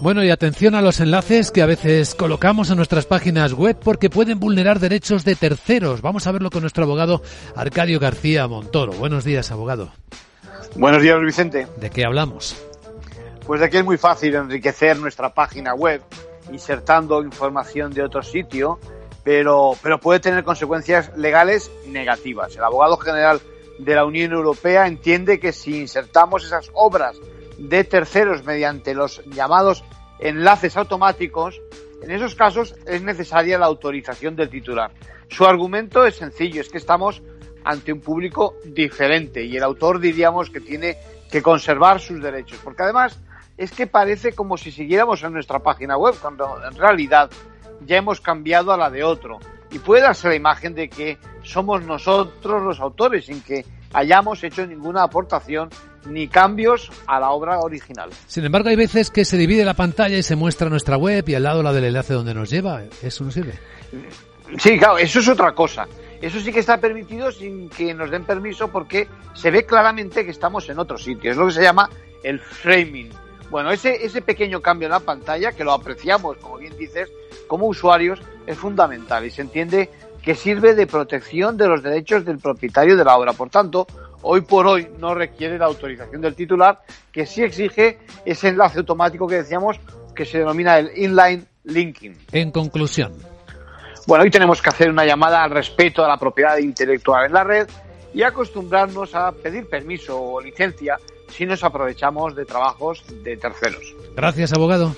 Bueno, y atención a los enlaces que a veces colocamos en nuestras páginas web porque pueden vulnerar derechos de terceros. Vamos a verlo con nuestro abogado Arcadio García Montoro. Buenos días, abogado. Buenos días, Vicente. ¿De qué hablamos? Pues de que es muy fácil enriquecer nuestra página web insertando información de otro sitio, pero, pero puede tener consecuencias legales negativas. El abogado general de la Unión Europea entiende que si insertamos esas obras de terceros mediante los llamados enlaces automáticos, en esos casos es necesaria la autorización del titular. Su argumento es sencillo, es que estamos ante un público diferente y el autor diríamos que tiene que conservar sus derechos, porque además es que parece como si siguiéramos en nuestra página web, cuando en realidad ya hemos cambiado a la de otro. Y puede darse la imagen de que somos nosotros los autores sin que hayamos hecho ninguna aportación ni cambios a la obra original. Sin embargo, hay veces que se divide la pantalla y se muestra nuestra web y al lado la del enlace donde nos lleva. ¿Eso no sirve? Sí, claro, eso es otra cosa. Eso sí que está permitido sin que nos den permiso porque se ve claramente que estamos en otro sitio. Es lo que se llama el framing. Bueno, ese, ese pequeño cambio en la pantalla, que lo apreciamos, como bien dices, como usuarios, es fundamental y se entiende que sirve de protección de los derechos del propietario de la obra. Por tanto, hoy por hoy no requiere la autorización del titular, que sí exige ese enlace automático que decíamos que se denomina el inline linking. En conclusión. Bueno, hoy tenemos que hacer una llamada al respeto a la propiedad intelectual en la red y acostumbrarnos a pedir permiso o licencia si nos aprovechamos de trabajos de terceros. Gracias, abogado.